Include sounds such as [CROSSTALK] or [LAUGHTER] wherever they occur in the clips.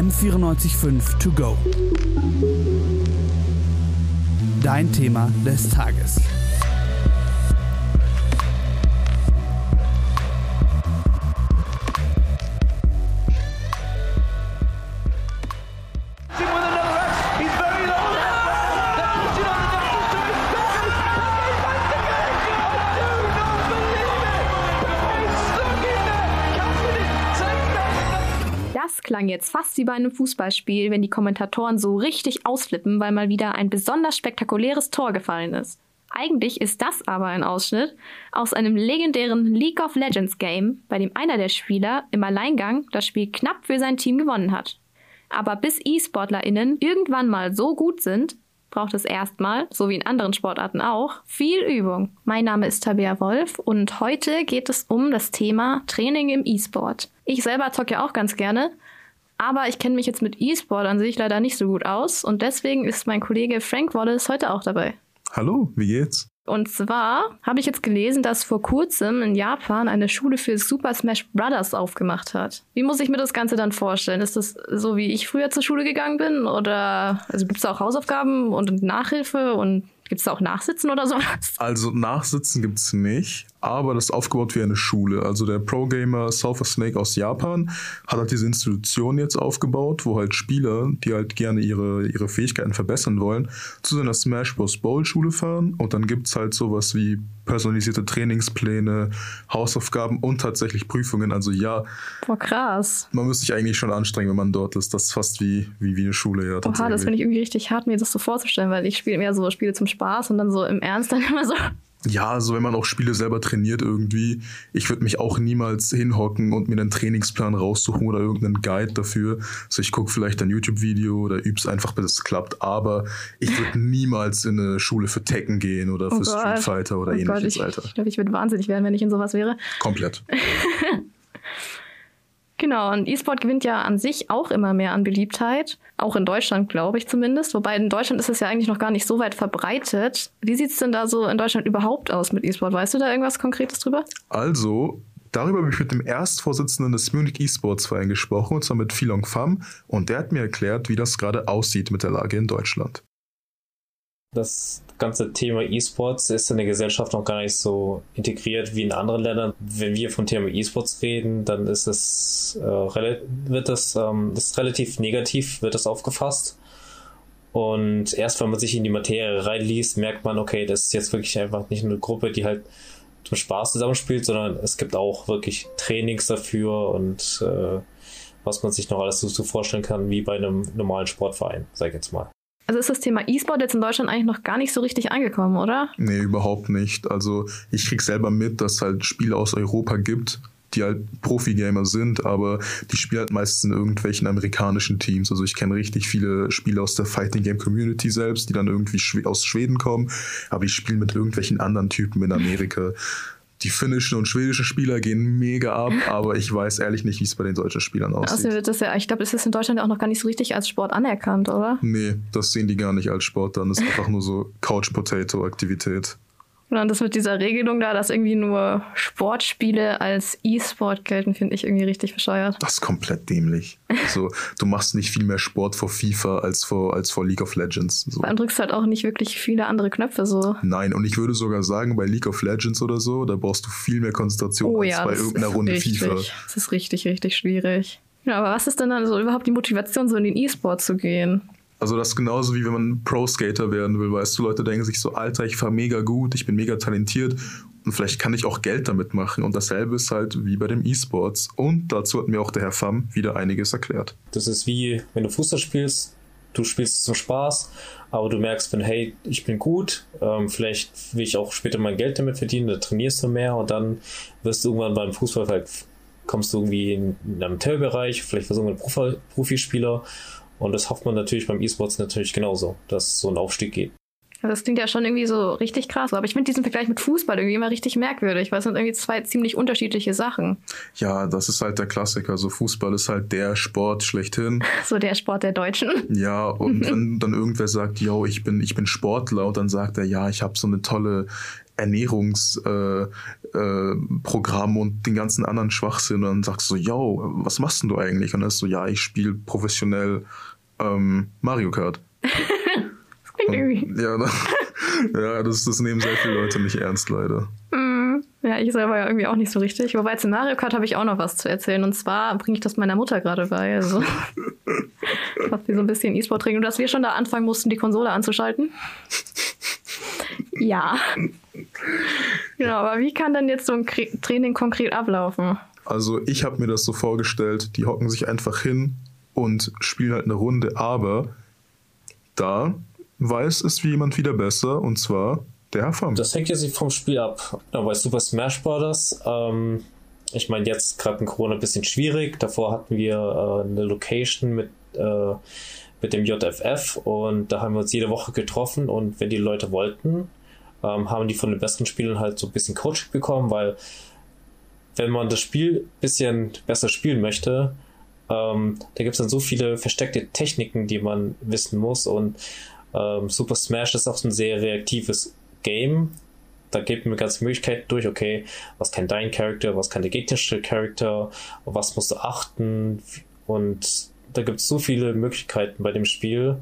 M945 To Go. Dein Thema des Tages. Klang jetzt fast wie bei einem Fußballspiel, wenn die Kommentatoren so richtig ausflippen, weil mal wieder ein besonders spektakuläres Tor gefallen ist. Eigentlich ist das aber ein Ausschnitt aus einem legendären League of Legends Game, bei dem einer der Spieler im Alleingang das Spiel knapp für sein Team gewonnen hat. Aber bis E-SportlerInnen irgendwann mal so gut sind, braucht es erstmal, so wie in anderen Sportarten auch, viel Übung. Mein Name ist Tabea Wolf und heute geht es um das Thema Training im E-Sport. Ich selber zocke ja auch ganz gerne aber ich kenne mich jetzt mit E-Sport an sich leider nicht so gut aus und deswegen ist mein Kollege Frank Wallace heute auch dabei. Hallo, wie geht's? Und zwar habe ich jetzt gelesen, dass vor kurzem in Japan eine Schule für Super Smash Brothers aufgemacht hat. Wie muss ich mir das Ganze dann vorstellen? Ist das so, wie ich früher zur Schule gegangen bin? Oder also gibt es da auch Hausaufgaben und Nachhilfe und Gibt es da auch Nachsitzen oder sowas? Also Nachsitzen gibt es nicht, aber das ist aufgebaut wie eine Schule. Also der Pro-Gamer Sulfur Snake aus Japan hat halt diese Institution jetzt aufgebaut, wo halt Spieler, die halt gerne ihre, ihre Fähigkeiten verbessern wollen, zu seiner Smash Bros. Bowl Schule fahren und dann gibt es halt sowas wie personalisierte Trainingspläne, Hausaufgaben und tatsächlich Prüfungen. Also ja. Boah, krass. Man müsste sich eigentlich schon anstrengen, wenn man dort ist. Das ist fast wie, wie, wie eine Schule, ja. Oha, das finde ich irgendwie richtig hart, mir das so vorzustellen, weil ich spiele mehr so Spiele zum Spaß und dann so im Ernst dann immer so ja, also wenn man auch Spiele selber trainiert irgendwie, ich würde mich auch niemals hinhocken und mir einen Trainingsplan raussuchen oder irgendeinen Guide dafür. Also ich gucke vielleicht ein YouTube-Video oder üb's einfach, bis es klappt, aber ich würde niemals in eine Schule für Tekken gehen oder für oh Street Fighter oder oh ähnliches, Gott, ich, Alter. Ich glaube, ich würde wahnsinnig werden, wenn ich in sowas wäre. Komplett. [LAUGHS] Genau, und E-Sport gewinnt ja an sich auch immer mehr an Beliebtheit. Auch in Deutschland, glaube ich zumindest. Wobei in Deutschland ist es ja eigentlich noch gar nicht so weit verbreitet. Wie sieht es denn da so in Deutschland überhaupt aus mit E-Sport? Weißt du da irgendwas Konkretes drüber? Also, Darüber habe ich mit dem Erstvorsitzenden des Munich E-Sports Verein gesprochen, und zwar mit Philong Pham, und der hat mir erklärt, wie das gerade aussieht mit der Lage in Deutschland. Das ganze Thema E-Sports ist in der Gesellschaft noch gar nicht so integriert wie in anderen Ländern. Wenn wir vom Thema E-Sports reden, dann ist es äh, wird das, ähm, das relativ negativ, wird das aufgefasst. Und erst wenn man sich in die Materie reinliest, merkt man, okay, das ist jetzt wirklich einfach nicht eine Gruppe, die halt zum Spaß zusammenspielt, sondern es gibt auch wirklich Trainings dafür und äh, was man sich noch alles so vorstellen kann, wie bei einem normalen Sportverein, sag ich jetzt mal. Also ist das Thema E-Sport jetzt in Deutschland eigentlich noch gar nicht so richtig angekommen, oder? Nee, überhaupt nicht. Also ich krieg selber mit, dass es halt Spiele aus Europa gibt, die halt Profi-Gamer sind, aber die spielen halt meistens in irgendwelchen amerikanischen Teams. Also ich kenne richtig viele Spieler aus der Fighting Game Community selbst, die dann irgendwie aus Schweden kommen, aber die spielen mit irgendwelchen anderen Typen in Amerika die finnischen und schwedischen Spieler gehen mega ab, [LAUGHS] aber ich weiß ehrlich nicht, wie es bei den deutschen Spielern aussieht. Außerdem wird das ja, ich glaube, es ist in Deutschland auch noch gar nicht so richtig als Sport anerkannt, oder? Nee, das sehen die gar nicht als Sport dann. Das ist einfach nur so Couch-Potato-Aktivität. Und dann das mit dieser Regelung da, dass irgendwie nur Sportspiele als E-Sport gelten, finde ich irgendwie richtig bescheuert. Das ist komplett dämlich. Also, du machst nicht viel mehr Sport vor FIFA als vor, als vor League of Legends. So. Allem drückst du halt auch nicht wirklich viele andere Knöpfe so. Nein, und ich würde sogar sagen, bei League of Legends oder so, da brauchst du viel mehr Konzentration oh, als ja, bei irgendeiner Runde richtig, FIFA. Das ist richtig, richtig schwierig. Ja, aber was ist denn dann so überhaupt die Motivation, so in den E-Sport zu gehen? Also das ist genauso wie wenn man Pro-Skater werden will, weißt du, Leute denken sich so, Alter, ich fahre mega gut, ich bin mega talentiert und vielleicht kann ich auch Geld damit machen. Und dasselbe ist halt wie bei dem E-Sports. Und dazu hat mir auch der Herr Pham wieder einiges erklärt. Das ist wie, wenn du Fußball spielst, du spielst zum Spaß, aber du merkst, wenn, hey, ich bin gut, ähm, vielleicht will ich auch später mein Geld damit verdienen, dann trainierst du mehr und dann wirst du irgendwann beim Fußball vielleicht kommst du irgendwie in, in einem Tellbereich, vielleicht wirst du irgendwann Profispieler und das hofft man natürlich beim E-Sports natürlich genauso, dass so ein Aufstieg geht. Das klingt ja schon irgendwie so richtig krass. Aber ich finde diesen Vergleich mit Fußball irgendwie immer richtig merkwürdig, weil es sind irgendwie zwei ziemlich unterschiedliche Sachen. Ja, das ist halt der Klassiker. So Fußball ist halt der Sport schlechthin. [LAUGHS] So der Sport der Deutschen. Ja, und [LAUGHS] wenn dann irgendwer sagt, yo, ich bin, ich bin Sportler und dann sagt er, ja, ich habe so eine tolle Ernährungsprogramm äh, äh, und den ganzen anderen Schwachsinn und dann sagst du so, yo, was machst denn du eigentlich? Und dann ist so, ja, ich spiele professionell ähm, Mario Kart. [LAUGHS] das klingt irgendwie. Ja, [LAUGHS] ja das, das nehmen sehr viele Leute nicht ernst, leider. Mm, ja, ich selber ja irgendwie auch nicht so richtig. Wobei zu Mario Kart habe ich auch noch was zu erzählen. Und zwar bringe ich das meiner Mutter gerade bei. Also, [LAUGHS] was wir so ein bisschen E-Sport trinken. Und dass wir schon da anfangen mussten, die Konsole anzuschalten. ja. Genau, aber wie kann denn jetzt so ein Training konkret ablaufen? Also ich habe mir das so vorgestellt, die hocken sich einfach hin und spielen halt eine Runde, aber da weiß es wie jemand wieder besser und zwar der Herr Fam. Das hängt jetzt vom Spiel ab. Ja, bei Super Smash Bros. Ähm, ich meine, jetzt gerade in Corona ein bisschen schwierig. Davor hatten wir äh, eine Location mit, äh, mit dem JFF und da haben wir uns jede Woche getroffen und wenn die Leute wollten, ähm, haben die von den besten Spielern halt so ein bisschen Coaching bekommen, weil wenn man das Spiel ein bisschen besser spielen möchte, ähm, da gibt es dann so viele versteckte Techniken, die man wissen muss und ähm, Super Smash ist auch ein sehr reaktives Game. Da gibt mir ganz Möglichkeiten durch, okay, was kann dein Charakter, was kann der gegnerische Charakter, was musst du achten und da gibt es so viele Möglichkeiten bei dem Spiel.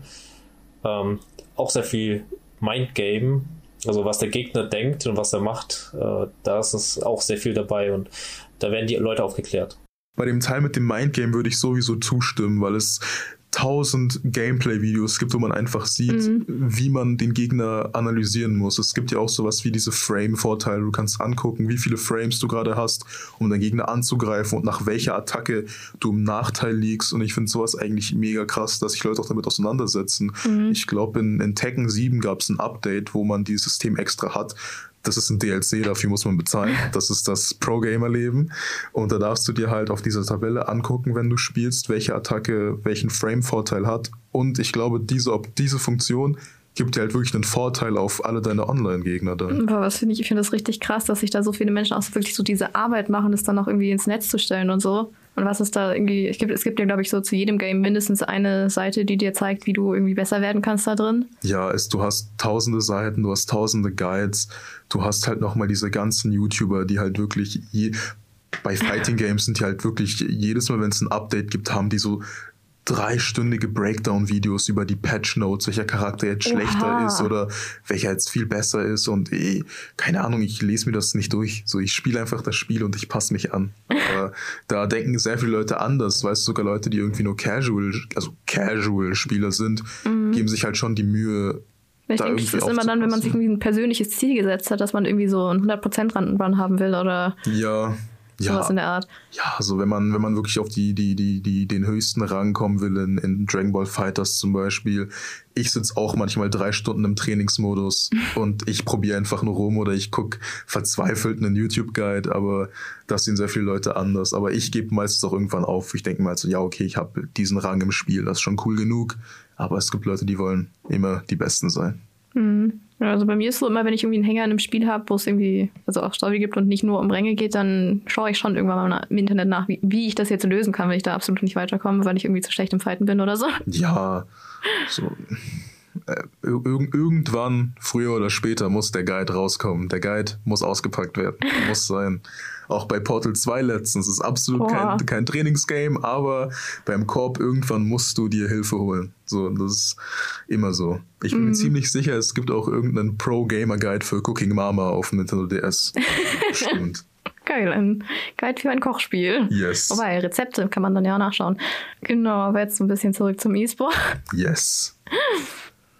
Ähm, auch sehr viel Mindgame, also was der Gegner denkt und was er macht, äh, da ist es auch sehr viel dabei und da werden die Leute aufgeklärt. Bei dem Teil mit dem Mindgame würde ich sowieso zustimmen, weil es tausend Gameplay-Videos gibt, wo man einfach sieht, mhm. wie man den Gegner analysieren muss. Es gibt ja auch sowas wie diese Frame-Vorteile. Du kannst angucken, wie viele Frames du gerade hast, um deinen Gegner anzugreifen und nach welcher Attacke du im Nachteil liegst. Und ich finde sowas eigentlich mega krass, dass sich Leute auch damit auseinandersetzen. Mhm. Ich glaube, in, in Tekken 7 gab es ein Update, wo man dieses System extra hat, das ist ein DLC, dafür muss man bezahlen. Das ist das Pro-Gamer-Leben. Und da darfst du dir halt auf dieser Tabelle angucken, wenn du spielst, welche Attacke welchen Frame-Vorteil hat. Und ich glaube, diese, ob diese Funktion gibt dir halt wirklich einen Vorteil auf alle deine Online-Gegner dann. Aber was finde ich, ich finde das richtig krass, dass sich da so viele Menschen auch wirklich so diese Arbeit machen, das dann auch irgendwie ins Netz zu stellen und so. Und was ist da irgendwie, es gibt, es gibt ja, glaube ich, so zu jedem Game mindestens eine Seite, die dir zeigt, wie du irgendwie besser werden kannst da drin. Ja, es, du hast tausende Seiten, du hast tausende Guides, du hast halt nochmal diese ganzen YouTuber, die halt wirklich je, bei Fighting Games sind die halt wirklich jedes Mal, wenn es ein Update gibt, haben die so dreistündige Breakdown-Videos über die Patch-Notes, welcher Charakter jetzt schlechter Oha. ist oder welcher jetzt viel besser ist und eh, keine Ahnung, ich lese mir das nicht durch. So, ich spiele einfach das Spiel und ich passe mich an. Aber [LAUGHS] da denken sehr viele Leute anders, weißt du, sogar Leute, die irgendwie nur Casual, also Casual-Spieler sind, mhm. geben sich halt schon die Mühe, ich da denke, das ist immer dann, wenn man sich irgendwie ein persönliches Ziel gesetzt hat, dass man irgendwie so ein 100% Run haben will oder. Ja, ja, Sowas in der Art. Ja, also wenn man, wenn man wirklich auf die, die, die, die, den höchsten Rang kommen will in, in Dragon Ball Fighters zum Beispiel, ich sitze auch manchmal drei Stunden im Trainingsmodus [LAUGHS] und ich probiere einfach nur rum oder ich gucke verzweifelt einen YouTube-Guide, aber das sehen sehr viele Leute anders. Aber ich gebe meistens auch irgendwann auf. Ich denke mal so, ja, okay, ich habe diesen Rang im Spiel, das ist schon cool genug. Aber es gibt Leute, die wollen immer die Besten sein. Mhm. Also bei mir ist so immer, wenn ich irgendwie einen Hänger in einem Spiel habe, wo es irgendwie also auch Story gibt und nicht nur um Ränge geht, dann schaue ich schon irgendwann mal im Internet nach, wie, wie, ich das jetzt lösen kann, wenn ich da absolut nicht weiterkomme, weil ich irgendwie zu schlecht im Fighten bin oder so. Ja, so. Äh, irg irgendwann, früher oder später, muss der Guide rauskommen. Der Guide muss ausgepackt werden. muss sein. Auch bei Portal 2 letztens. Ist absolut kein, kein Trainingsgame, aber beim Korb irgendwann musst du dir Hilfe holen. So, das ist immer so. Ich bin mm. mir mhm. ziemlich sicher, es gibt auch irgendeinen Pro-Gamer-Guide für Cooking Mama auf Nintendo DS. [LAUGHS] Stimmt. Geil, ein Guide für ein Kochspiel. Yes. Wobei, Rezepte kann man dann ja nachschauen. Genau, aber jetzt ein bisschen zurück zum E-Sport. Yes.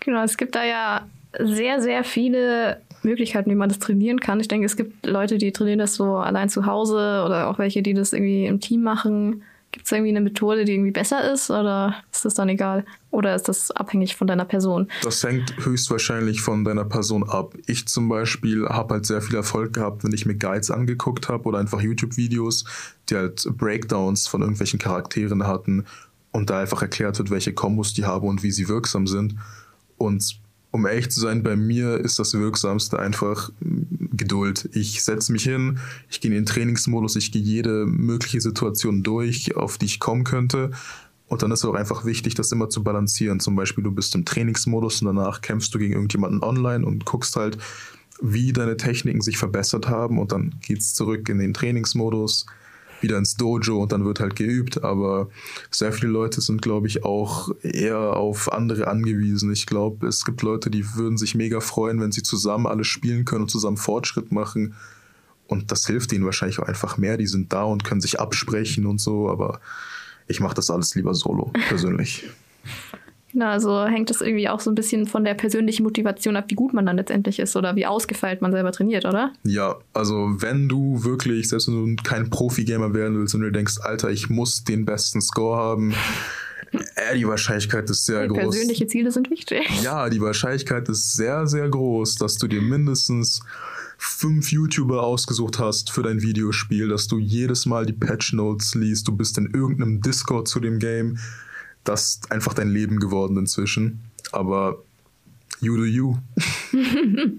Genau, es gibt da ja sehr, sehr viele Möglichkeiten, wie man das trainieren kann. Ich denke, es gibt Leute, die trainieren das so allein zu Hause oder auch welche, die das irgendwie im Team machen. Gibt es irgendwie eine Methode, die irgendwie besser ist oder ist das dann egal? Oder ist das abhängig von deiner Person? Das hängt höchstwahrscheinlich von deiner Person ab. Ich zum Beispiel habe halt sehr viel Erfolg gehabt, wenn ich mir Guides angeguckt habe oder einfach YouTube-Videos, die halt Breakdowns von irgendwelchen Charakteren hatten und da einfach erklärt wird, welche Kombos die haben und wie sie wirksam sind. Und um ehrlich zu sein, bei mir ist das Wirksamste einfach Geduld. Ich setze mich hin, ich gehe in den Trainingsmodus, ich gehe jede mögliche Situation durch, auf die ich kommen könnte. Und dann ist es auch einfach wichtig, das immer zu balancieren. Zum Beispiel, du bist im Trainingsmodus und danach kämpfst du gegen irgendjemanden online und guckst halt, wie deine Techniken sich verbessert haben und dann geht's zurück in den Trainingsmodus, wieder ins Dojo und dann wird halt geübt. Aber sehr viele Leute sind, glaube ich, auch eher auf andere angewiesen. Ich glaube, es gibt Leute, die würden sich mega freuen, wenn sie zusammen alles spielen können und zusammen Fortschritt machen. Und das hilft ihnen wahrscheinlich auch einfach mehr. Die sind da und können sich absprechen und so. Aber ich mache das alles lieber solo, persönlich. [LAUGHS] Genau, also hängt das irgendwie auch so ein bisschen von der persönlichen Motivation ab, wie gut man dann letztendlich ist oder wie ausgefeilt man selber trainiert, oder? Ja, also wenn du wirklich, selbst wenn du kein Profi-Gamer werden willst und du denkst, Alter, ich muss den besten Score haben, äh, die Wahrscheinlichkeit ist sehr Die groß. persönliche Ziele sind wichtig. Ja, die Wahrscheinlichkeit ist sehr, sehr groß, dass du dir mindestens fünf YouTuber ausgesucht hast für dein Videospiel, dass du jedes Mal die Patch Notes liest, du bist in irgendeinem Discord zu dem Game. Das ist einfach dein Leben geworden inzwischen. Aber you do you. [LAUGHS]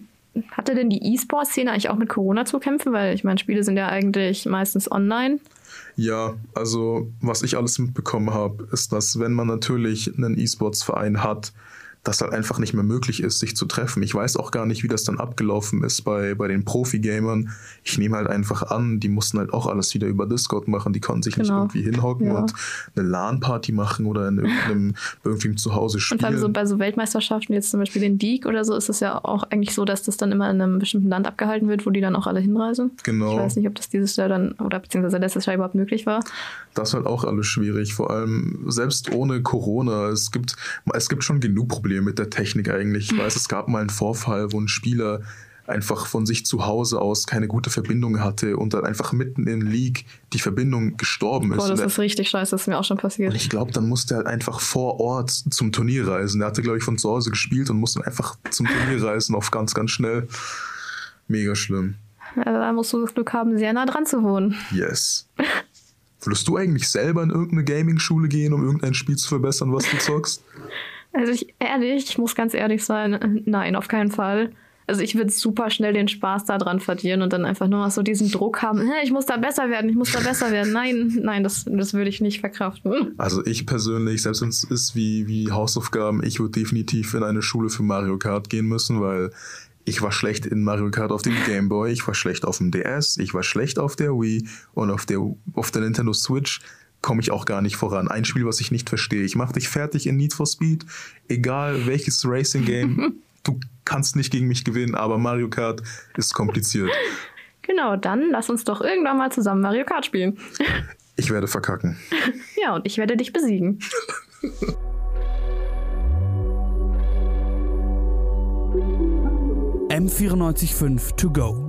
Hatte denn die E-Sport-Szene eigentlich auch mit Corona zu kämpfen? Weil ich meine, Spiele sind ja eigentlich meistens online. Ja, also was ich alles mitbekommen habe, ist, dass wenn man natürlich einen E-Sports-Verein hat, dass halt einfach nicht mehr möglich ist, sich zu treffen. Ich weiß auch gar nicht, wie das dann abgelaufen ist bei, bei den Profi-Gamern. Ich nehme halt einfach an, die mussten halt auch alles wieder über Discord machen. Die konnten sich Genau. nicht irgendwie hinhocken Ja. und eine LAN-Party machen oder in irgendeinem, bei [LAUGHS] irgendwem zu Hause Und spielen. vor allem so bei so Weltmeisterschaften, jetzt zum Beispiel den League oder so, ist es ja auch eigentlich so, dass das dann immer in einem bestimmten Land abgehalten wird, wo die dann auch alle hinreisen. Genau. Ich weiß nicht, ob das dieses Jahr dann, oder beziehungsweise letztes Jahr überhaupt möglich war. Das ist halt auch alles schwierig, vor allem selbst ohne Corona. Es gibt, es gibt schon genug Probleme mit der Technik eigentlich. Ich weiß, es gab mal einen Vorfall, wo ein Spieler einfach von sich zu Hause aus keine gute Verbindung hatte und dann einfach mitten im League die Verbindung gestorben ist. Boah, das ist richtig scheiße, das ist mir auch schon passiert. und ich glaube, dann musste er halt einfach vor Ort zum Turnier reisen. Er hatte, glaube ich, von zu Hause gespielt und musste dann einfach zum Turnier [LAUGHS] reisen, auf ganz, ganz schnell. Mega schlimm. Ja, da musst du das Glück haben, sehr nah dran zu wohnen. Yes. [LAUGHS] Würdest du eigentlich selber in irgendeine Gaming-Schule gehen, um irgendein Spiel zu verbessern, was du zockst? [LAUGHS] Also ich, ehrlich, ich muss ganz ehrlich sein, nein, auf keinen Fall. Also ich würde super schnell den Spaß daran verlieren und dann einfach nur so diesen Druck haben, "Hä, ich muss da besser werden, ich muss da besser werden. Nein, nein, das, das würde ich nicht verkraften. Also ich persönlich, selbst wenn es ist wie, wie Hausaufgaben, ich würde definitiv in eine Schule für Mario Kart gehen müssen, weil ich war schlecht in Mario Kart auf dem Game Boy, ich war schlecht auf dem DS, ich war schlecht auf der Wii und auf der, auf der Nintendo Switch komme ich auch gar nicht voran. Ein Spiel, was ich nicht verstehe. Ich mache dich fertig in Need for Speed, egal welches Racing Game, [LAUGHS] du kannst nicht gegen mich gewinnen, aber Mario Kart ist kompliziert. Genau, dann lass uns doch irgendwann mal zusammen Mario Kart spielen. Ich werde verkacken. Ja, und ich werde dich besiegen. M945 to go.